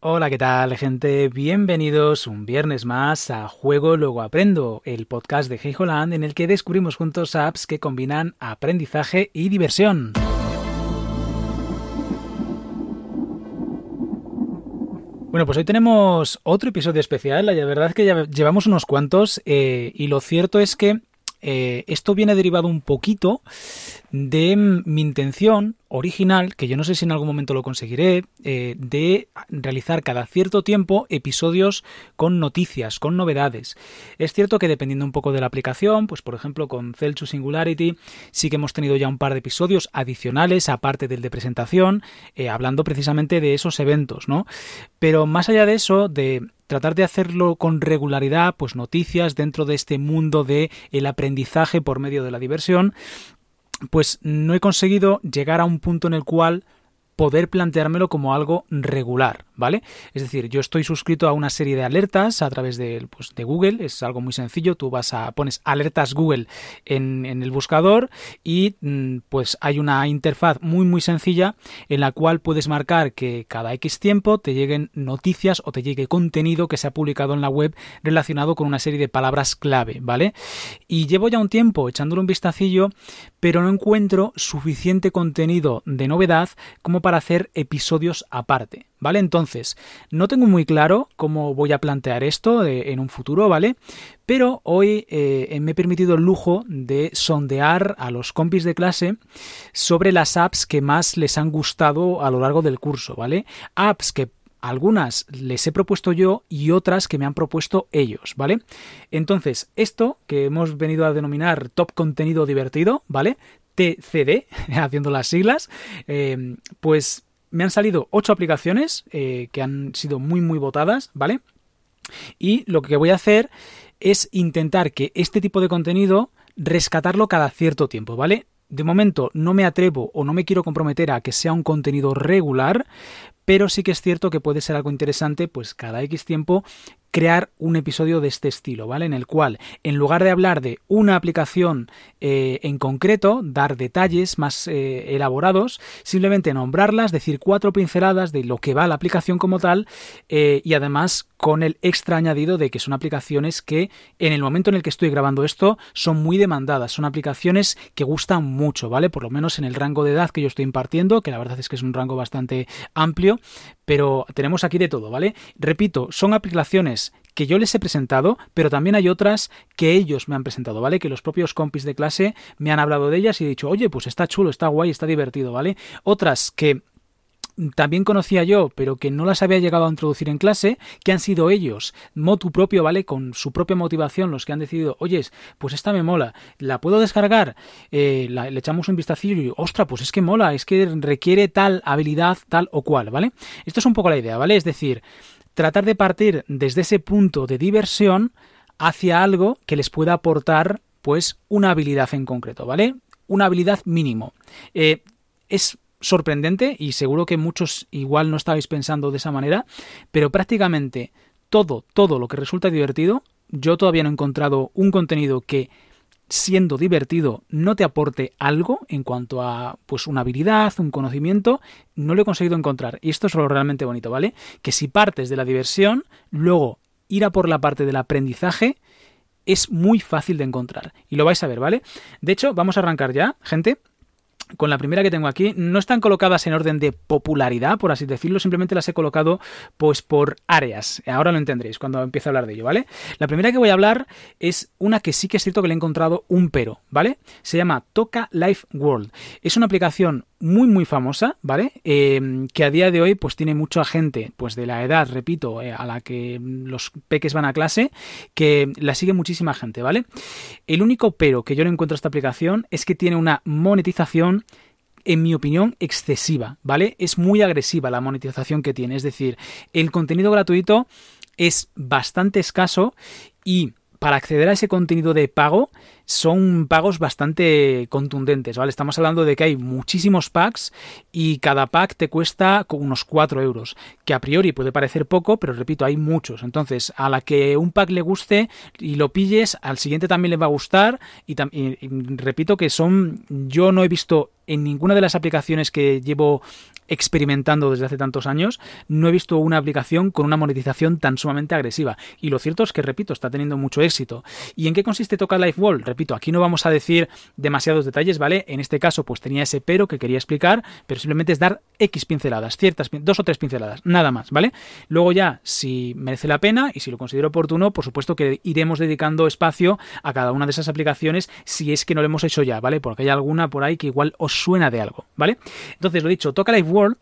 Hola, ¿qué tal, gente? Bienvenidos un viernes más a Juego Luego Aprendo, el podcast de Hey Holland en el que descubrimos juntos apps que combinan aprendizaje y diversión. Bueno, pues hoy tenemos otro episodio especial. La verdad es que ya llevamos unos cuantos eh, y lo cierto es que eh, esto viene derivado un poquito de mi intención original, que yo no sé si en algún momento lo conseguiré, eh, de realizar cada cierto tiempo episodios con noticias, con novedades. Es cierto que dependiendo un poco de la aplicación, pues por ejemplo con Celsius Singularity sí que hemos tenido ya un par de episodios adicionales, aparte del de presentación, eh, hablando precisamente de esos eventos, ¿no? Pero más allá de eso, de tratar de hacerlo con regularidad, pues noticias dentro de este mundo de el aprendizaje por medio de la diversión, pues no he conseguido llegar a un punto en el cual poder planteármelo como algo regular, ¿vale? Es decir, yo estoy suscrito a una serie de alertas a través de, pues, de Google, es algo muy sencillo, tú vas a, pones alertas Google en, el buscador y mm, pues hay una interfaz muy muy sencilla en la cual puedes marcar que cada X tiempo te lleguen noticias o te llegue contenido que se ha publicado en la web relacionado con una serie de palabras clave, ¿vale? Y llevo ya un tiempo echándole un vistacillo, pero no encuentro suficiente contenido de novedad como para hacer episodios aparte, ¿vale? Entonces, no tengo muy claro cómo voy a plantear esto eh, en un futuro, ¿vale? Pero hoy eh, me he permitido el lujo de sondear a los compis de clase sobre las apps que más les han gustado a lo largo del curso, ¿vale? Apps que algunas les he propuesto yo y otras que me han propuesto ellos, ¿vale? Entonces, esto que hemos venido a denominar top contenido divertido, ¿vale? TCD, haciendo las siglas, eh, pues me han salido ocho aplicaciones eh, que han sido muy muy votadas, ¿vale? Y lo que voy a hacer es intentar que este tipo de contenido rescatarlo cada cierto tiempo, ¿vale? De momento no me atrevo o no me quiero comprometer a que sea un contenido regular, pero sí que es cierto que puede ser algo interesante, pues cada X tiempo crear un episodio de este estilo, ¿vale? En el cual, en lugar de hablar de una aplicación eh, en concreto, dar detalles más eh, elaborados, simplemente nombrarlas, decir cuatro pinceladas de lo que va la aplicación como tal eh, y además con el extra añadido de que son aplicaciones que en el momento en el que estoy grabando esto son muy demandadas, son aplicaciones que gustan mucho, ¿vale? Por lo menos en el rango de edad que yo estoy impartiendo, que la verdad es que es un rango bastante amplio, pero tenemos aquí de todo, ¿vale? Repito, son aplicaciones que yo les he presentado, pero también hay otras que ellos me han presentado, ¿vale? Que los propios compis de clase me han hablado de ellas y he dicho, oye, pues está chulo, está guay, está divertido, ¿vale? Otras que también conocía yo, pero que no las había llegado a introducir en clase, que han sido ellos, motu propio, ¿vale? Con su propia motivación, los que han decidido, oyes, pues esta me mola, ¿la puedo descargar? Eh, le echamos un vistacillo y, ostra, pues es que mola, es que requiere tal habilidad, tal o cual, ¿vale? Esto es un poco la idea, ¿vale? Es decir, tratar de partir desde ese punto de diversión hacia algo que les pueda aportar, pues, una habilidad en concreto, ¿vale? Una habilidad mínimo. Eh, es sorprendente y seguro que muchos igual no estabais pensando de esa manera, pero prácticamente todo, todo lo que resulta divertido, yo todavía no he encontrado un contenido que siendo divertido no te aporte algo en cuanto a pues una habilidad, un conocimiento, no lo he conseguido encontrar. Y esto es lo realmente bonito, ¿vale? Que si partes de la diversión, luego ir a por la parte del aprendizaje es muy fácil de encontrar. Y lo vais a ver, ¿vale? De hecho, vamos a arrancar ya, gente con la primera que tengo aquí, no están colocadas en orden de popularidad, por así decirlo, simplemente las he colocado pues por áreas. Ahora lo entenderéis cuando empiece a hablar de ello, ¿vale? La primera que voy a hablar es una que sí que es cierto que le he encontrado un pero, ¿vale? Se llama Toca Life World. Es una aplicación muy muy famosa, ¿vale? Eh, que a día de hoy pues tiene mucha gente, pues de la edad, repito, eh, a la que los peques van a clase, que la sigue muchísima gente, ¿vale? El único pero que yo le encuentro a esta aplicación es que tiene una monetización en mi opinión, excesiva, ¿vale? Es muy agresiva la monetización que tiene, es decir, el contenido gratuito es bastante escaso y para acceder a ese contenido de pago son pagos bastante contundentes, ¿vale? Estamos hablando de que hay muchísimos packs y cada pack te cuesta unos 4 euros, que a priori puede parecer poco, pero repito, hay muchos. Entonces, a la que un pack le guste y lo pilles, al siguiente también le va a gustar y, y repito que son, yo no he visto en ninguna de las aplicaciones que llevo experimentando desde hace tantos años, no he visto una aplicación con una monetización tan sumamente agresiva. Y lo cierto es que, repito, está teniendo mucho éxito. ¿Y en qué consiste Toca Life Wall? Repito, aquí no vamos a decir demasiados detalles, ¿vale? En este caso, pues tenía ese pero que quería explicar, pero simplemente es dar X pinceladas, ciertas, dos o tres pinceladas, nada más, ¿vale? Luego ya, si merece la pena y si lo considero oportuno, por supuesto que iremos dedicando espacio a cada una de esas aplicaciones si es que no lo hemos hecho ya, ¿vale? Porque hay alguna por ahí que igual os suena de algo, ¿vale? Entonces, lo dicho, Toca Life Wall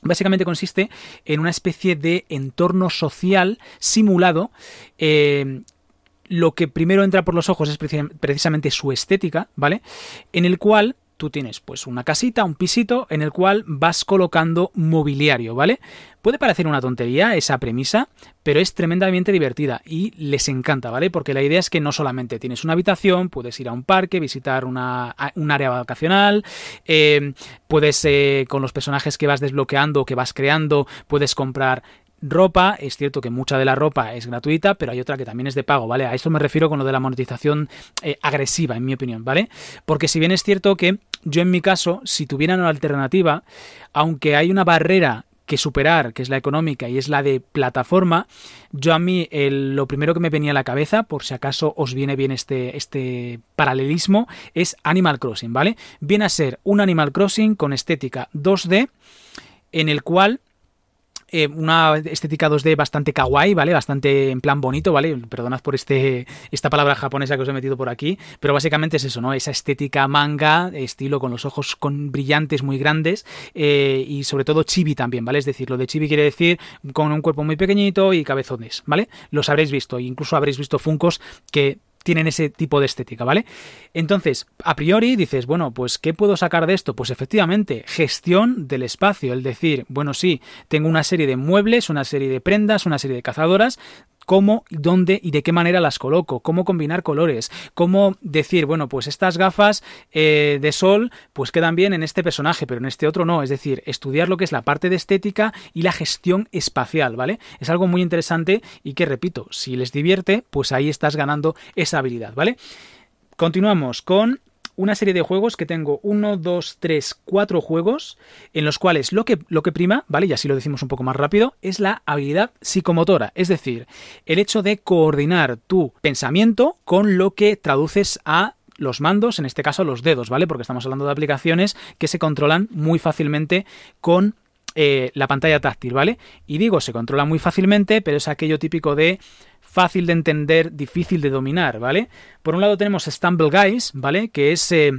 Básicamente consiste en una especie de entorno social simulado. Eh, lo que primero entra por los ojos es precisamente su estética, ¿vale? En el cual tú tienes pues una casita, un pisito en el cual vas colocando mobiliario, ¿vale? Puede parecer una tontería esa premisa, pero es tremendamente divertida y les encanta, ¿vale? Porque la idea es que no solamente tienes una habitación, puedes ir a un parque, visitar una, un área vacacional, eh, puedes eh, con los personajes que vas desbloqueando, que vas creando, puedes comprar ropa, es cierto que mucha de la ropa es gratuita, pero hay otra que también es de pago, ¿vale? A eso me refiero con lo de la monetización eh, agresiva, en mi opinión, ¿vale? Porque si bien es cierto que yo en mi caso, si tuviera una alternativa, aunque hay una barrera que superar, que es la económica y es la de plataforma, yo a mí lo primero que me venía a la cabeza, por si acaso os viene bien este, este paralelismo, es Animal Crossing, ¿vale? Viene a ser un Animal Crossing con estética 2D en el cual eh, una estética 2D bastante kawaii, ¿vale? Bastante en plan bonito, ¿vale? Perdonad por este, esta palabra japonesa que os he metido por aquí, pero básicamente es eso, ¿no? Esa estética manga, estilo con los ojos con brillantes muy grandes eh, y sobre todo chibi también, ¿vale? Es decir, lo de chibi quiere decir con un cuerpo muy pequeñito y cabezones, ¿vale? Los habréis visto, incluso habréis visto Funcos que tienen ese tipo de estética, ¿vale? Entonces, a priori dices, bueno, pues ¿qué puedo sacar de esto? Pues efectivamente, gestión del espacio, el decir, bueno, sí, tengo una serie de muebles, una serie de prendas, una serie de cazadoras, cómo, dónde y de qué manera las coloco, cómo combinar colores, cómo decir, bueno, pues estas gafas eh, de sol pues quedan bien en este personaje, pero en este otro no, es decir, estudiar lo que es la parte de estética y la gestión espacial, ¿vale? Es algo muy interesante y que, repito, si les divierte, pues ahí estás ganando esa habilidad, ¿vale? Continuamos con una serie de juegos que tengo uno, dos, tres, cuatro juegos en los cuales lo que, lo que prima, ¿vale? Y así lo decimos un poco más rápido, es la habilidad psicomotora, es decir, el hecho de coordinar tu pensamiento con lo que traduces a los mandos, en este caso los dedos, ¿vale? Porque estamos hablando de aplicaciones que se controlan muy fácilmente con eh, la pantalla táctil, ¿vale? Y digo, se controla muy fácilmente, pero es aquello típico de fácil de entender, difícil de dominar, ¿vale? Por un lado tenemos Stumble Guys, ¿vale? Que es eh,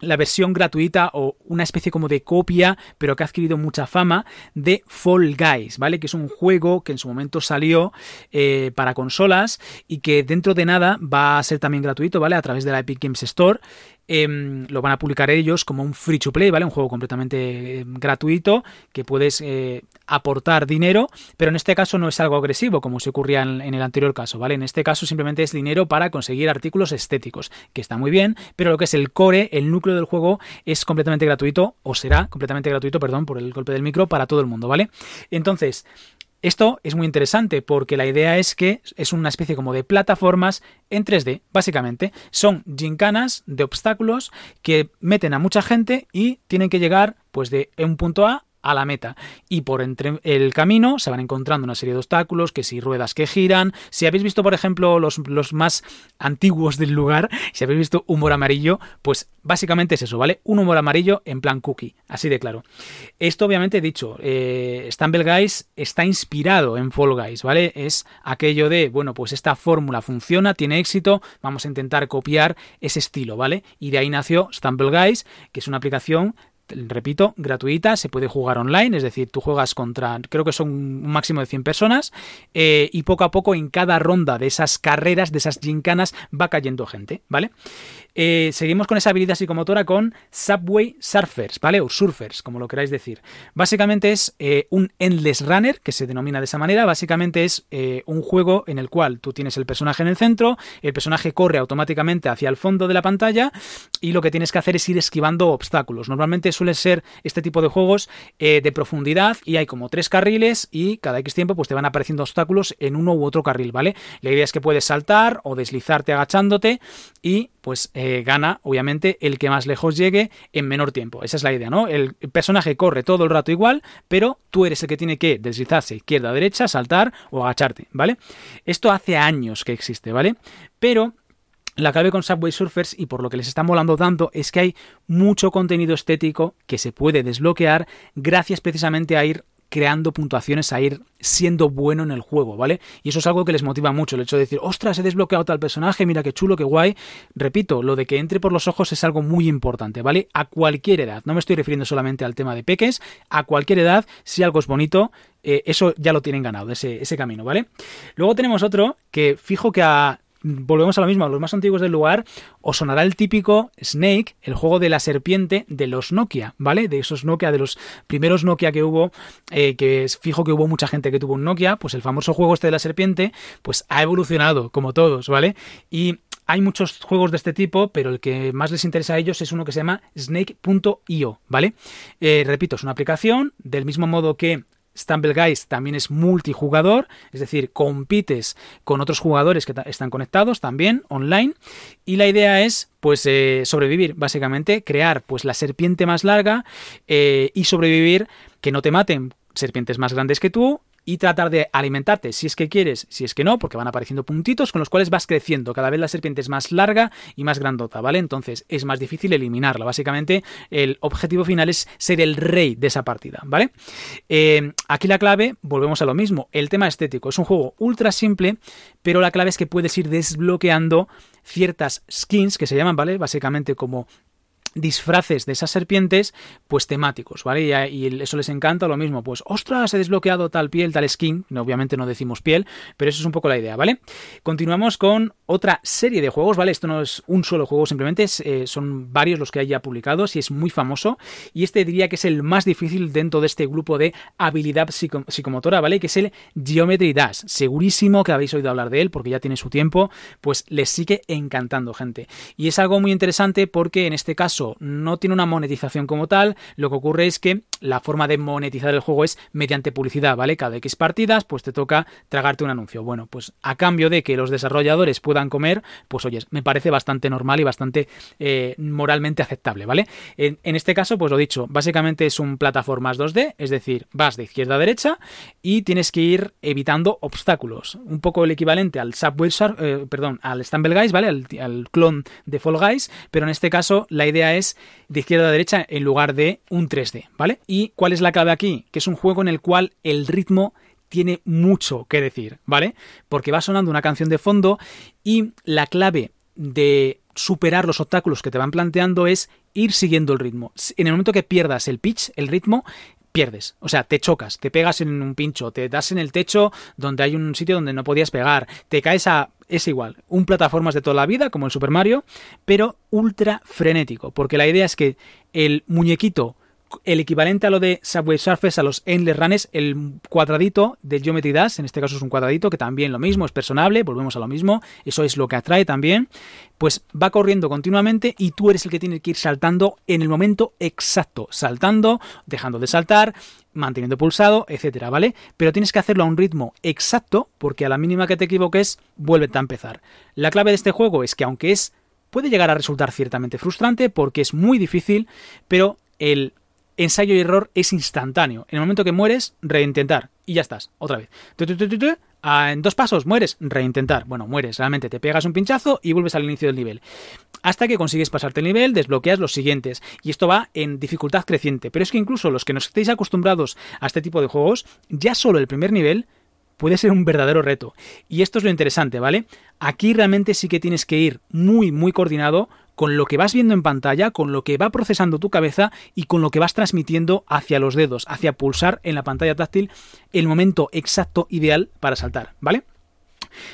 la versión gratuita o una especie como de copia, pero que ha adquirido mucha fama, de Fall Guys, ¿vale? Que es un juego que en su momento salió eh, para consolas y que dentro de nada va a ser también gratuito, ¿vale? A través de la Epic Games Store Em, lo van a publicar ellos como un free to play, ¿vale? Un juego completamente em, gratuito que puedes eh, aportar dinero, pero en este caso no es algo agresivo como se ocurría en, el anterior caso, ¿vale? En este caso simplemente es dinero para conseguir artículos estéticos, que está muy bien, pero lo que es el core, el núcleo del juego es completamente gratuito, o será completamente gratuito, perdón, por el golpe del micro, para todo el mundo, ¿vale? Entonces, esto es muy interesante porque la idea es que es una especie como de plataformas en 3D, básicamente. Son gincanas de obstáculos que meten a mucha gente y tienen que llegar pues de un punto A a la meta. Y por entre el camino se van encontrando una serie de obstáculos, que si ruedas que giran, si habéis visto, por ejemplo, los, los más antiguos del lugar, si habéis visto humor amarillo, pues básicamente es eso, ¿vale? Un humor amarillo en plan cookie, así de claro. Esto obviamente he dicho, eh, Stumble Guys está inspirado en Fall Guys, ¿vale? Es aquello de, bueno, pues esta fórmula funciona, tiene éxito, vamos a intentar copiar ese estilo, ¿vale? Y de ahí nació Stumble Guys, que es una aplicación repito, gratuita, se puede jugar online, es decir, tú juegas contra, creo que son un máximo de 100 personas, eh, y poco a poco en cada ronda de esas carreras, de esas gincanas, va cayendo gente, ¿vale? Eh, seguimos con esa habilidad psicomotora con Subway Surfers, ¿vale? O Surfers, como lo queráis decir. Básicamente es eh, un Endless Runner, que se denomina de esa manera. Básicamente es eh, un juego en el cual tú tienes el personaje en el centro, el personaje corre automáticamente hacia el fondo de la pantalla y lo que tienes que hacer es ir esquivando obstáculos. Normalmente suele ser este tipo de juegos de profundidad y hay como tres carriles y cada X tiempo pues te van apareciendo obstáculos en uno u otro carril, ¿vale? La idea es que puedes saltar o deslizarte agachándote y pues eh, gana, obviamente, el que más lejos llegue en menor tiempo. Esa es la idea, ¿no? El personaje corre todo el rato igual, pero tú eres el que tiene que deslizarse izquierda, derecha, saltar o agacharte, ¿vale? Esto hace años que existe, ¿vale? Pero la clave con Subway Surfers y por lo que les está molando tanto es que hay mucho contenido estético que se puede desbloquear gracias precisamente a ir creando puntuaciones a ir siendo bueno en el juego, ¿vale? Y eso es algo que les motiva mucho, el hecho de decir, ostras, he desbloqueado tal personaje, mira qué chulo, qué guay. Repito, lo de que entre por los ojos es algo muy importante, ¿vale? A cualquier edad, no me estoy refiriendo solamente al tema de peques, a cualquier edad, si algo es bonito, eh, eso ya lo tienen ganado, ese, ese camino, ¿vale? Luego tenemos otro que fijo que a volvemos a lo mismo, a los más antiguos del lugar, os sonará el típico Snake, el juego de la serpiente de los Nokia, ¿vale? De esos Nokia, de los primeros Nokia que hubo, eh, que es fijo que hubo mucha gente que tuvo un Nokia, pues el famoso juego este de la serpiente, pues ha evolucionado, como todos, ¿vale? Y hay muchos juegos de este tipo, pero el que más les interesa a ellos es uno que se llama snake.io, ¿vale? Eh, repito, es una aplicación del mismo modo que Stumble Guys también es multijugador, es decir, compites con otros jugadores que están conectados también online y la idea es pues eh, sobrevivir, básicamente, crear pues la serpiente más larga eh, y sobrevivir que no te maten serpientes más grandes que tú y tratar de alimentarte si es que quieres, si es que no, porque van apareciendo puntitos con los cuales vas creciendo. Cada vez la serpiente es más larga y más grandota, ¿vale? Entonces es más difícil eliminarla. Básicamente el objetivo final es ser el rey de esa partida, ¿vale? Eh, aquí la clave, volvemos a lo mismo, el tema estético. Es un juego ultra simple, pero la clave es que puedes ir desbloqueando ciertas skins que se llaman, ¿vale? Básicamente como disfraces de esas serpientes, pues temáticos, ¿vale? Y, eso les encanta, lo mismo, pues, ostras, he desbloqueado tal piel, tal skin, obviamente no decimos piel, pero eso es un poco la idea, ¿vale? Continuamos con otra serie de juegos, ¿vale? Esto no es un solo juego, simplemente eh, son varios los que hay ya publicados y es muy famoso, y este diría que es el más difícil dentro de este grupo de habilidad psicomotora, ¿vale? Que es el Geometry Dash, segurísimo que habéis oído hablar de él, porque ya tiene su tiempo, pues les sigue encantando, gente. Y es algo muy interesante porque en este caso no tiene una monetización como tal, lo que ocurre es que la forma de monetizar el juego es mediante publicidad, ¿vale? Cada X partidas, pues te toca tragarte un anuncio. Bueno, pues a cambio de que los desarrolladores puedan comer, pues oyes, me parece bastante normal y bastante eh, moralmente aceptable, ¿vale? En, este caso, pues lo dicho, básicamente es un plataformas 2D, es decir, vas de izquierda a derecha y tienes que ir evitando obstáculos. Un poco el equivalente al Subway eh, perdón, al Stumble Guys, ¿vale? Al, al clon de Fall Guys, pero en este caso la idea es de izquierda a derecha en lugar de un 3D, ¿vale? ¿Y cuál es la clave aquí? Que es un juego en el cual el ritmo tiene mucho que decir, ¿vale? Porque va sonando una canción de fondo y la clave de superar los obstáculos que te van planteando es ir siguiendo el ritmo. En el momento que pierdas el pitch, el ritmo, pierdes. O sea, te chocas, te pegas en un pincho, te das en el techo donde hay un sitio donde no podías pegar, te caes a... Es igual, un plataformas de toda la vida, como el Super Mario, pero ultra frenético, porque la idea es que el muñequito el equivalente a lo de Subway Surface, a los Endless Runners, el cuadradito de Geometry Dash, en este caso es un cuadradito que también lo mismo, es personable, volvemos a lo mismo, eso es lo que atrae también, pues va corriendo continuamente y tú eres el que tiene que ir saltando en el momento exacto, saltando, dejando de saltar, manteniendo pulsado, etcétera, ¿vale? Pero tienes que hacerlo a un ritmo exacto porque a la mínima que te equivoques, vuelve a empezar. La clave de este juego es que aunque es puede llegar a resultar ciertamente frustrante porque es muy difícil, pero el ensayo y error es instantáneo. En el momento que mueres, reintentar. Y ya estás, otra vez. Ah, en dos pasos, mueres, reintentar. Bueno, mueres, realmente te pegas un pinchazo y vuelves al inicio del nivel. Hasta que consigues pasarte el nivel, desbloqueas los siguientes. Y esto va en dificultad creciente. Pero es que incluso los que no estéis acostumbrados a este tipo de juegos, ya solo el primer nivel puede ser un verdadero reto. Y esto es lo interesante, ¿vale? Aquí realmente sí que tienes que ir muy, muy coordinado con lo que vas viendo en pantalla, con lo que va procesando tu cabeza y con lo que vas transmitiendo hacia los dedos, hacia pulsar en la pantalla táctil el momento exacto ideal para saltar, ¿vale?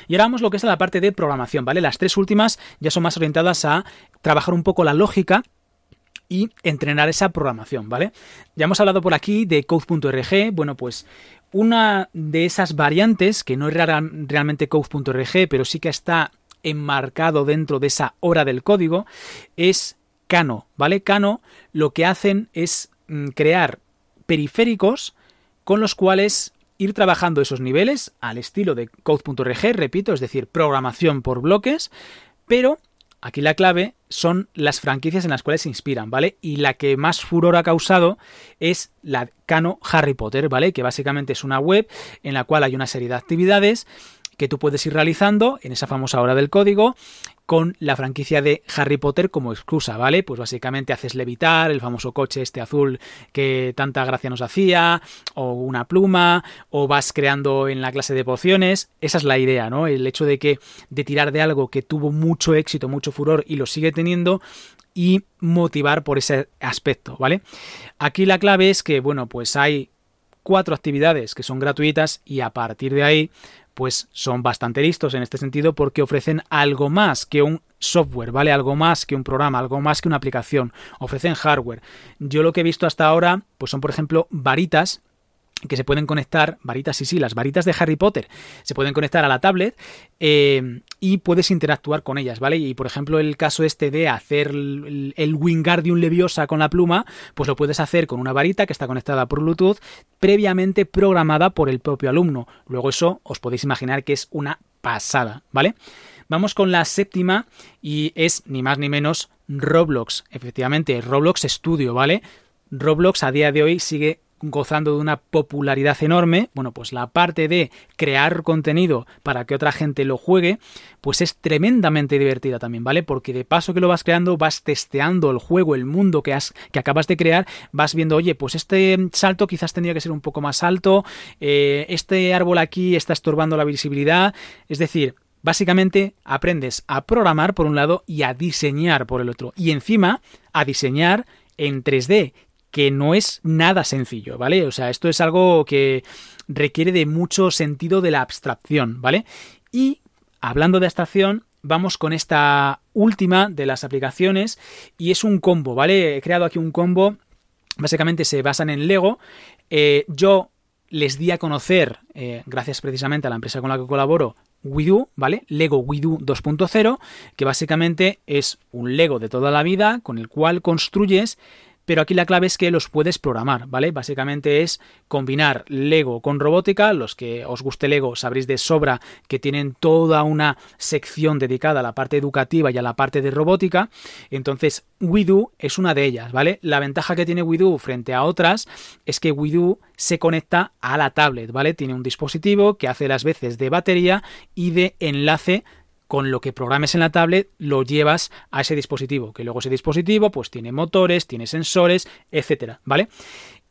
Y ahora vamos lo que es la parte de programación, ¿vale? Las tres últimas ya son más orientadas a trabajar un poco la lógica y entrenar esa programación, ¿vale? Ya hemos hablado por aquí de code.org, bueno, pues una de esas variantes, que no es realmente code.org, pero sí que está enmarcado dentro de esa hora del código, es Kano, ¿vale? Kano lo que hacen es mm, crear periféricos con los cuales ir trabajando esos niveles al estilo de code.org, repito, es decir, programación por bloques, pero aquí la clave son las franquicias en las cuales se inspiran, ¿vale? Y la que más furor ha causado es la Cano Harry Potter, ¿vale? Que básicamente es una web en la cual hay una serie de actividades que tú puedes ir realizando en esa famosa hora del código con la franquicia de Harry Potter como excusa, ¿vale? Pues básicamente haces levitar el famoso coche este azul que tanta gracia nos hacía, o una pluma, o vas creando en la clase de pociones. Esa es la idea, ¿no? El hecho de que de tirar de algo que tuvo mucho éxito, mucho furor y lo sigue teniendo y motivar por ese aspecto, ¿vale? Aquí la clave es que, bueno, pues hay cuatro actividades que son gratuitas y a partir de ahí pues son bastante listos en este sentido porque ofrecen algo más que un software, ¿vale? Algo más que un programa, algo más que una aplicación. Ofrecen hardware. Yo lo que he visto hasta ahora, pues son por ejemplo varitas que se pueden conectar, varitas y sí, las varitas de Harry Potter, se pueden conectar a la tablet eh, y puedes interactuar con ellas, ¿vale? Y por ejemplo el caso este de hacer el, el Wingardium Leviosa con la pluma, pues lo puedes hacer con una varita que está conectada por Bluetooth, previamente programada por el propio alumno. Luego eso os podéis imaginar que es una pasada, ¿vale? Vamos con la séptima y es ni más ni menos Roblox. Efectivamente, Roblox Studio, ¿vale? Roblox a día de hoy sigue gozando de una popularidad enorme, bueno, pues la parte de crear contenido para que otra gente lo juegue, pues es tremendamente divertida también, ¿vale? Porque de paso que lo vas creando, vas testeando el juego, el mundo que has que acabas de crear, vas viendo, oye, pues este salto quizás tendría que ser un poco más alto, eh, este árbol aquí está estorbando la visibilidad, es decir, Básicamente aprendes a programar por un lado y a diseñar por el otro. Y encima a diseñar en 3D, que no es nada sencillo, ¿vale? O sea, esto es algo que requiere de mucho sentido de la abstracción, ¿vale? Y hablando de abstracción, vamos con esta última de las aplicaciones y es un combo, ¿vale? He creado aquí un combo, básicamente se basan en Lego. Eh, yo les di a conocer, eh, gracias precisamente a la empresa con la que colaboro, WeDo, ¿vale? Lego WeDo 2.0, que básicamente es un Lego de toda la vida con el cual construyes pero aquí la clave es que los puedes programar, ¿vale? Básicamente es combinar Lego con robótica, los que os guste Lego sabréis de sobra que tienen toda una sección dedicada a la parte educativa y a la parte de robótica, entonces WeDo es una de ellas, ¿vale? La ventaja que tiene WeDo frente a otras es que WeDo se conecta a la tablet, ¿vale? Tiene un dispositivo que hace las veces de batería y de enlace con lo que programes en la tablet lo llevas a ese dispositivo, que luego ese dispositivo pues tiene motores, tiene sensores, etcétera, ¿vale?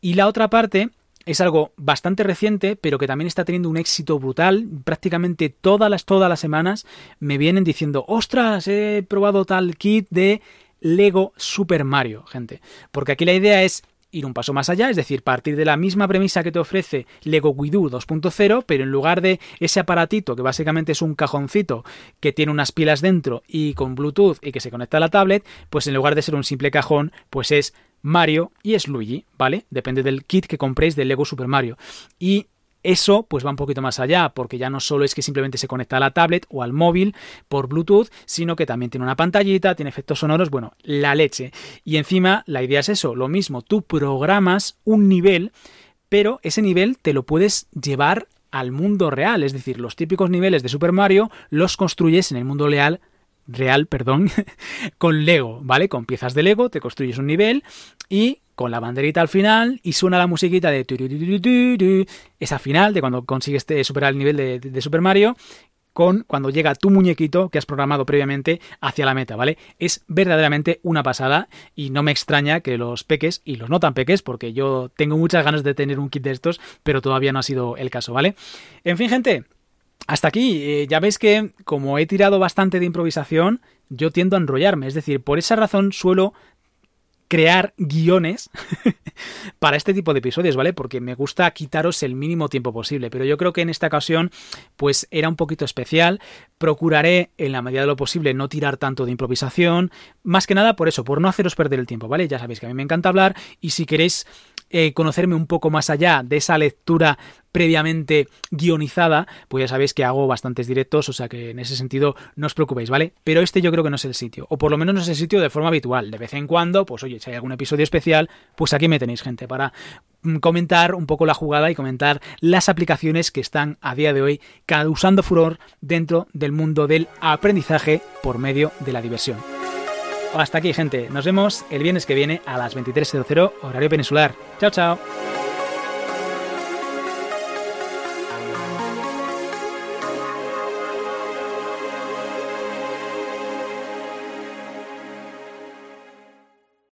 Y la otra parte es algo bastante reciente, pero que también está teniendo un éxito brutal. Prácticamente todas las, todas las semanas me vienen diciendo, ostras, he probado tal kit de Lego Super Mario, gente. Porque aquí la idea es ir un paso más allá, es decir, partir de la misma premisa que te ofrece Lego Guidu 2.0, pero en lugar de ese aparatito que básicamente es un cajoncito que tiene unas pilas dentro y con Bluetooth y que se conecta a la tablet, pues en lugar de ser un simple cajón, pues es Mario y es Luigi, ¿vale? Depende del kit que compréis de Lego Super Mario. Y eso pues va un poquito más allá, porque ya no solo es que simplemente se conecta a la tablet o al móvil por Bluetooth, sino que también tiene una pantallita, tiene efectos sonoros, bueno, la leche. Y encima la idea es eso, lo mismo, tú programas un nivel, pero ese nivel te lo puedes llevar al mundo real, es decir, los típicos niveles de Super Mario los construyes en el mundo real real, perdón, con Lego, ¿vale? Con piezas de Lego te construyes un nivel y con la banderita al final y suena la musiquita de esa final de cuando consigues superar el nivel de, de, Super Mario con cuando llega tu muñequito que has programado previamente hacia la meta, ¿vale? Es verdaderamente una pasada y no me extraña que los peques y los no tan peques, porque yo tengo muchas ganas de tener un kit de estos, pero todavía no ha sido el caso, ¿vale? En fin, gente, hasta aquí, eh, ya veis que como he tirado bastante de improvisación, yo tiendo a enrollarme. Es decir, por esa razón suelo crear guiones para este tipo de episodios, ¿vale? Porque me gusta quitaros el mínimo tiempo posible, pero yo creo que en esta ocasión pues era un poquito especial. Procuraré en la medida de lo posible no tirar tanto de improvisación, más que nada por eso, por no haceros perder el tiempo, ¿vale? Ya sabéis que a mí me encanta hablar y si queréis eh, conocerme un poco más allá de esa lectura previamente guionizada, pues ya sabéis que hago bastantes directos, o sea que en ese sentido no os preocupéis, ¿vale? Pero este yo creo que no es el sitio, o por lo menos no es el sitio de forma habitual. De vez en cuando, pues oye, si hay algún episodio especial, pues aquí me tenéis gente para mm, comentar un poco la jugada y comentar las aplicaciones que están a día de hoy causando furor dentro del mundo del aprendizaje por medio de la diversión. Hasta aquí, gente. Nos vemos el viernes que viene a las 23.00 horario peninsular. Chao, chao.